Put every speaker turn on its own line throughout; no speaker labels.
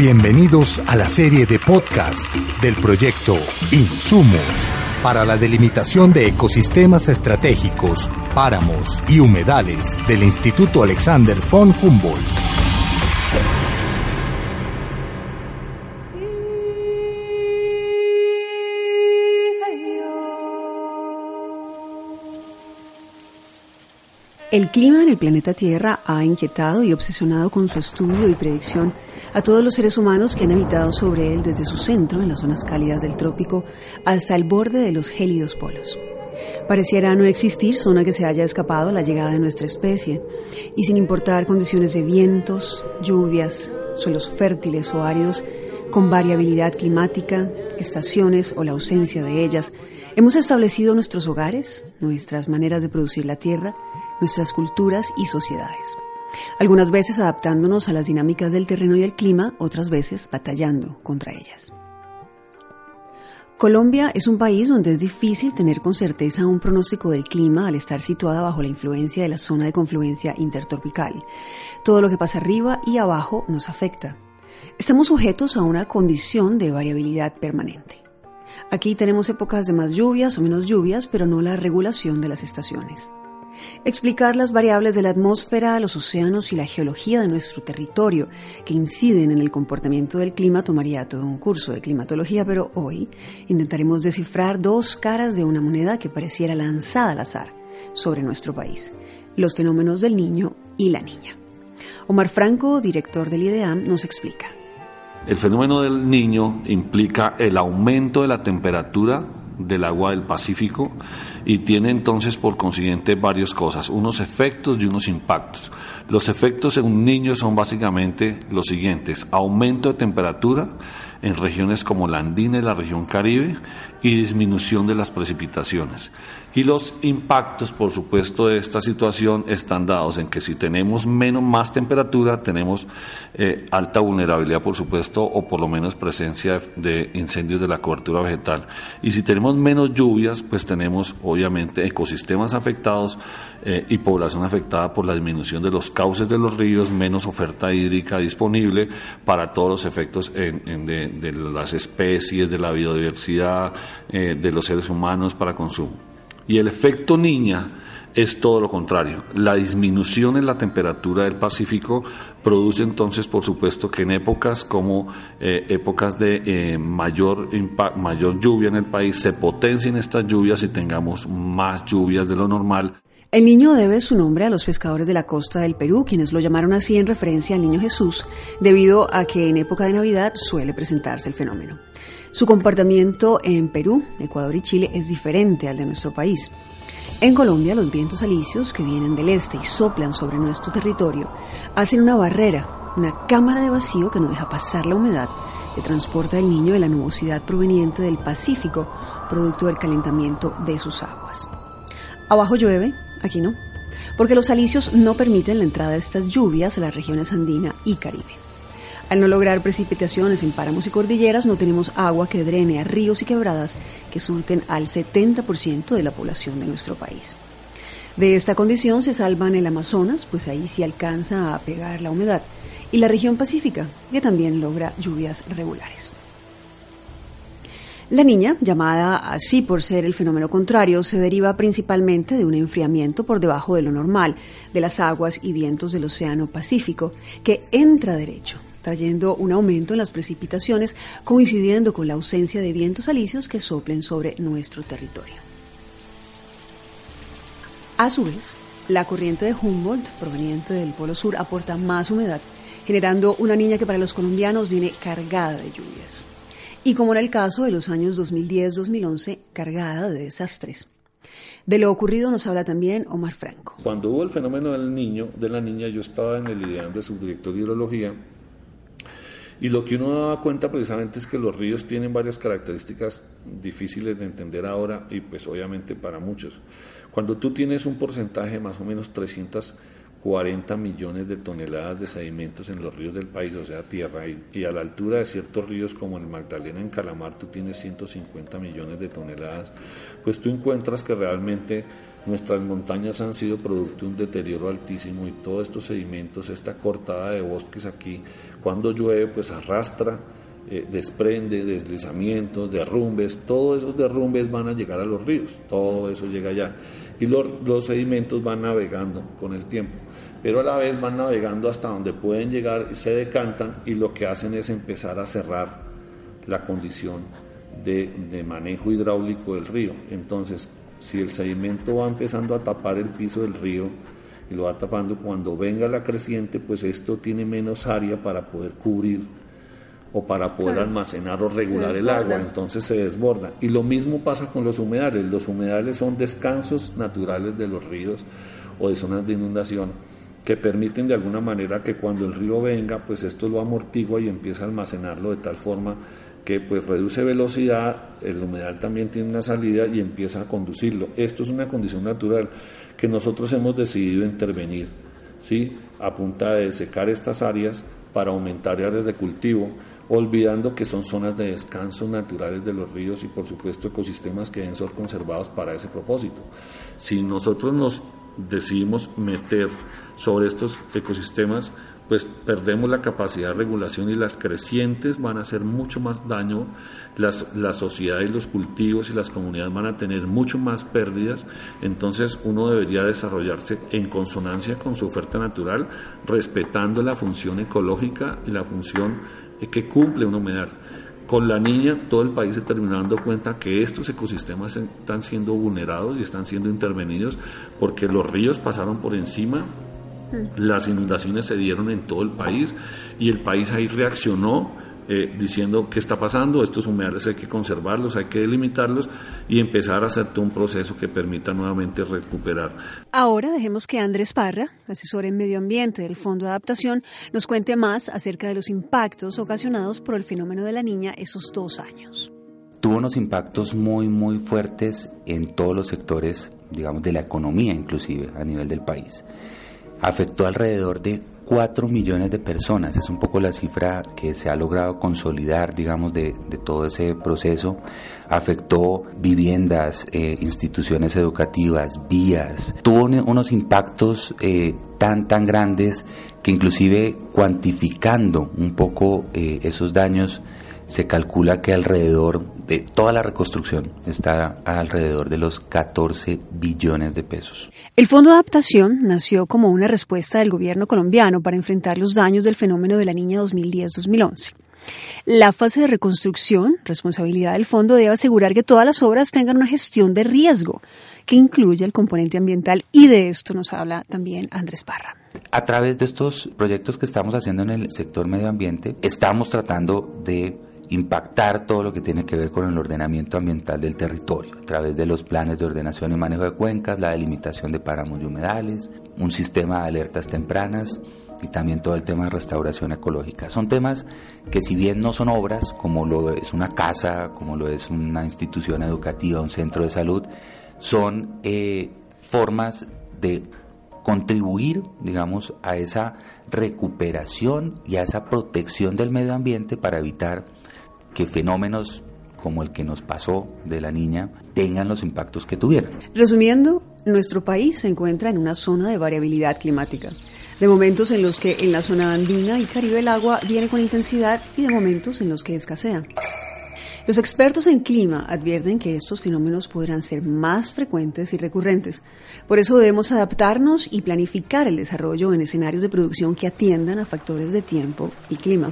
Bienvenidos a la serie de podcast del proyecto Insumos para la delimitación de ecosistemas estratégicos, páramos y humedales del Instituto Alexander von Humboldt.
El clima en el planeta Tierra ha inquietado y obsesionado con su estudio y predicción a todos los seres humanos que han habitado sobre él desde su centro, en las zonas cálidas del trópico, hasta el borde de los gélidos polos. Pareciera no existir zona que se haya escapado a la llegada de nuestra especie, y sin importar condiciones de vientos, lluvias, suelos fértiles o áridos, con variabilidad climática, estaciones o la ausencia de ellas, hemos establecido nuestros hogares, nuestras maneras de producir la tierra, nuestras culturas y sociedades. Algunas veces adaptándonos a las dinámicas del terreno y el clima, otras veces batallando contra ellas. Colombia es un país donde es difícil tener con certeza un pronóstico del clima al estar situada bajo la influencia de la zona de confluencia intertropical. Todo lo que pasa arriba y abajo nos afecta. Estamos sujetos a una condición de variabilidad permanente. Aquí tenemos épocas de más lluvias o menos lluvias, pero no la regulación de las estaciones. Explicar las variables de la atmósfera, los océanos y la geología de nuestro territorio que inciden en el comportamiento del clima tomaría todo un curso de climatología, pero hoy intentaremos descifrar dos caras de una moneda que pareciera lanzada al azar sobre nuestro país, los fenómenos del niño y la niña. Omar Franco, director del IDEAM, nos explica.
El fenómeno del niño implica el aumento de la temperatura del agua del Pacífico y tiene entonces por consiguiente varias cosas, unos efectos y unos impactos. Los efectos en un niño son básicamente los siguientes, aumento de temperatura en regiones como la andina y la región caribe y disminución de las precipitaciones. Y los impactos, por supuesto, de esta situación están dados en que si tenemos menos, más temperatura, tenemos eh, alta vulnerabilidad, por supuesto, o por lo menos presencia de, incendios de la cobertura vegetal. Y si tenemos menos lluvias, pues tenemos, obviamente, ecosistemas afectados eh, y población afectada por la disminución de los cauces de los ríos, menos oferta hídrica disponible para todos los efectos de, las especies, de la biodiversidad, eh, de los seres humanos para consumo. Y el efecto niña es todo lo contrario. La disminución en la temperatura del Pacífico produce entonces, por supuesto, que en épocas como eh, épocas de eh, mayor, mayor lluvia en el país se potencien estas lluvias y tengamos más lluvias de lo normal.
El niño debe su nombre a los pescadores de la costa del Perú, quienes lo llamaron así en referencia al niño Jesús, debido a que en época de Navidad suele presentarse el fenómeno. Su comportamiento en Perú, Ecuador y Chile es diferente al de nuestro país. En Colombia, los vientos alisios que vienen del este y soplan sobre nuestro territorio hacen una barrera, una cámara de vacío que no deja pasar la humedad que transporta el niño de la nubosidad proveniente del Pacífico, producto del calentamiento de sus aguas. Abajo llueve, aquí no, porque los alisios no permiten la entrada de estas lluvias a las regiones andina y caribe. Al no lograr precipitaciones en páramos y cordilleras, no tenemos agua que drene a ríos y quebradas que surten al 70% de la población de nuestro país. De esta condición se salvan el Amazonas, pues ahí sí alcanza a pegar la humedad, y la región pacífica, que también logra lluvias regulares. La niña, llamada así por ser el fenómeno contrario, se deriva principalmente de un enfriamiento por debajo de lo normal de las aguas y vientos del Océano Pacífico, que entra derecho trayendo un aumento en las precipitaciones, coincidiendo con la ausencia de vientos alisios que soplen sobre nuestro territorio. A su vez, la corriente de Humboldt, proveniente del Polo Sur, aporta más humedad, generando una niña que para los colombianos viene cargada de lluvias. Y como en el caso de los años 2010-2011, cargada de desastres. De lo ocurrido nos habla también Omar Franco.
Cuando hubo el fenómeno del niño, de la niña, yo estaba en el ideal de subdirector de hidrología Y lo que uno da cuenta precisamente es que los ríos tienen varias características difíciles de entender ahora y pues obviamente para muchos. Cuando tú tienes un porcentaje más o menos 340 millones de toneladas de sedimentos en los ríos del país, o sea, tierra, y, a la altura de ciertos ríos como el Magdalena, en Calamar, tú tienes 150 millones de toneladas, pues tú encuentras que realmente Nuestras montañas han sido producto de un deterioro altísimo y todos estos sedimentos, esta cortada de bosques aquí, cuando llueve, pues arrastra, eh, desprende deslizamientos, derrumbes, todos esos derrumbes van a llegar a los ríos, todo eso llega allá. Y los, sedimentos van navegando con el tiempo, pero a la vez van navegando hasta donde pueden llegar, se decantan y lo que hacen es empezar a cerrar la condición de, de manejo hidráulico del río. Entonces, si el sedimento va empezando a tapar el piso del río y lo va tapando, cuando venga la creciente, pues esto tiene menos área para poder cubrir o para poder almacenar o regular el agua, entonces se desborda. Y lo mismo pasa con los humedales. Los humedales son descansos naturales de los ríos o de zonas de inundación que permiten de alguna manera que cuando el río venga, pues esto lo amortigua y empieza a almacenarlo de tal forma que pues reduce velocidad, el humedal también tiene una salida y empieza a conducirlo. Esto es una condición natural que nosotros hemos decidido intervenir, ¿sí? a punta de secar estas áreas para aumentar áreas de cultivo, olvidando que son zonas de descanso naturales de los ríos y por supuesto ecosistemas que deben ser conservados para ese propósito. Si nosotros nos decidimos meter sobre estos ecosistemas, pues perdemos la capacidad de regulación y las crecientes van a hacer mucho más daño, las, la sociedad y los cultivos y las comunidades van a tener mucho más pérdidas, entonces uno debería desarrollarse en consonancia con su oferta natural, respetando la función ecológica y la función que cumple un humedal. Con la niña, todo el país se terminó dando cuenta que estos ecosistemas están siendo vulnerados y están siendo intervenidos porque los ríos pasaron por encima las inundaciones se dieron en todo el país y el país ahí reaccionó eh, diciendo qué está pasando, estos humedales hay que conservarlos, hay que delimitarlos y empezar a hacer todo un proceso que permita nuevamente recuperar.
Ahora dejemos que Andrés Parra, asesor en medio ambiente del Fondo de Adaptación, nos cuente más acerca de los impactos ocasionados por el fenómeno de la niña esos dos años.
Tuvo unos impactos muy, muy fuertes en todos los sectores, digamos, de la economía inclusive a nivel del país afectó alrededor de 4 millones de personas. Es un poco la cifra que se ha logrado consolidar, digamos, de, todo ese proceso. Afectó viviendas, eh, instituciones educativas, vías. Tuvo unos impactos eh, tan, tan grandes que inclusive cuantificando un poco eh, esos daños, se calcula que alrededor de toda la reconstrucción está alrededor de los 14 billones de pesos.
El Fondo de Adaptación nació como una respuesta del gobierno colombiano para enfrentar los daños del fenómeno de la niña 2010-2011. La fase de reconstrucción, responsabilidad del fondo, debe asegurar que todas las obras tengan una gestión de riesgo que incluya el componente ambiental y de esto nos habla también Andrés Parra.
A través de estos proyectos que estamos haciendo en el sector medio ambiente, estamos tratando de impactar todo lo que tiene que ver con el ordenamiento ambiental del territorio, a través de los planes de ordenación y manejo de cuencas, la delimitación de páramos y humedales, un sistema de alertas tempranas y también todo el tema de restauración ecológica. Son temas que si bien no son obras, como lo es una casa, como lo es una institución educativa, un centro de salud, son eh, formas de contribuir, digamos, a esa recuperación y a esa protección del medio ambiente para evitar que fenómenos como el que nos pasó de la niña tengan los impactos que tuvieran.
Resumiendo, nuestro país se encuentra en una zona de variabilidad climática, de momentos en los que en la zona andina y caribe el agua viene con intensidad y de momentos en los que escasea. Los expertos en clima advierten que estos fenómenos podrán ser más frecuentes y recurrentes. Por eso debemos adaptarnos y planificar el desarrollo en escenarios de producción que atiendan a factores de tiempo y clima.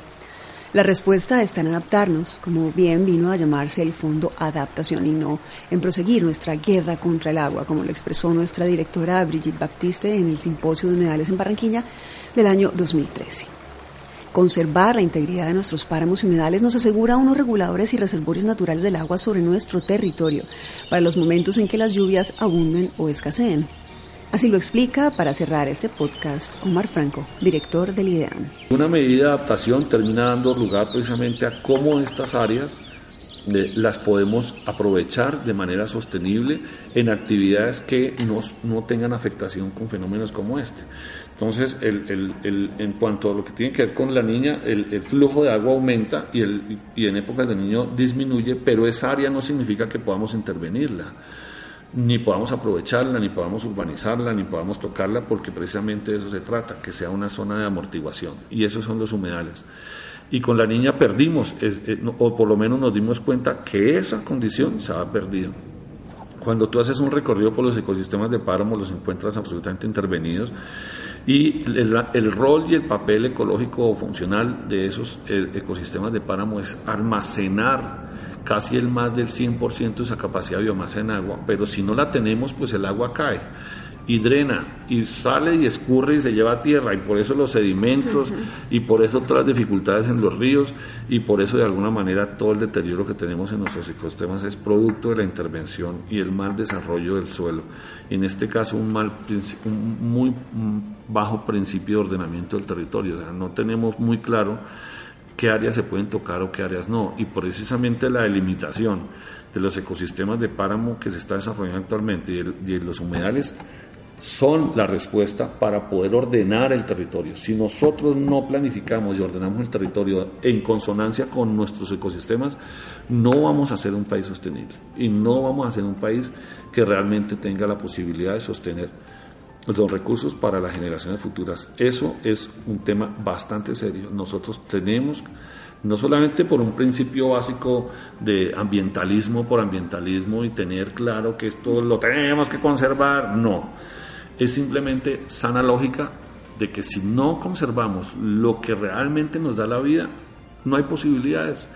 La respuesta está en adaptarnos, como bien vino a llamarse el Fondo Adaptación y no en proseguir nuestra guerra contra el agua, como lo expresó nuestra directora Brigitte Baptiste en el Simposio de Humedales en Barranquilla del año 2013. Conservar la integridad de nuestros páramos y humedales nos asegura unos reguladores y reservorios naturales del agua sobre nuestro territorio para los momentos en que las lluvias abunden o escaseen. Así lo explica para cerrar este podcast Omar Franco, director del IDEAM.
Una medida de adaptación termina dando lugar precisamente a cómo estas áreas las podemos aprovechar de manera sostenible en actividades que no, no tengan afectación con fenómenos como este. Entonces, en cuanto a lo que tiene que ver con la niña, el, flujo de agua aumenta y, y en épocas de niño disminuye, pero esa área no significa que podamos intervenirla ni podamos aprovecharla, ni podamos urbanizarla, ni podamos tocarla, porque precisamente de eso se trata, que sea una zona de amortiguación. Y esos son los humedales y con la niña perdimos, eh, o por lo menos nos dimos cuenta que esa condición se ha perdido. Cuando tú haces un recorrido por los ecosistemas de páramo, los encuentras absolutamente intervenidos y el, rol y el papel ecológico o funcional de esos eh, ecosistemas de páramo es almacenar casi el más del 100% de esa capacidad de biomasa en agua, pero si no la tenemos, pues el agua cae y drena y sale y escurre y se lleva a tierra y por eso los sedimentos y por eso todas las dificultades en los ríos y por eso de alguna manera todo el deterioro que tenemos en nuestros ecosistemas es producto de la intervención y el mal desarrollo del suelo. En este caso un mal un muy bajo principio de ordenamiento del territorio, o sea, no tenemos muy claro qué áreas se pueden tocar o qué áreas no y precisamente la delimitación de los ecosistemas de páramo que se está desarrollando actualmente y, y los humedales son la respuesta para poder ordenar el territorio. Si nosotros no planificamos y ordenamos el territorio en consonancia con nuestros ecosistemas, no vamos a ser un país sostenible y no vamos a ser un país que realmente tenga la posibilidad de sostener los recursos para las generaciones futuras. Eso es un tema bastante serio. Nosotros tenemos, no solamente por un principio básico de ambientalismo por ambientalismo y tener claro que esto lo tenemos que conservar, no es simplemente sana lógica de que si no conservamos lo que realmente nos da la vida, no hay posibilidades.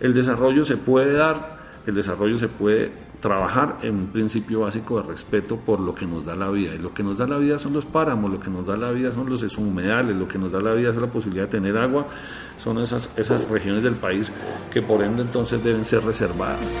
El desarrollo se puede dar, el desarrollo se puede trabajar en un principio básico de respeto por lo que nos da la vida. Y lo que nos da la vida son los páramos, lo que nos da la vida son los humedales, lo que nos da la vida es la posibilidad de tener agua, son esas, esas regiones del país que por ende entonces deben ser reservadas.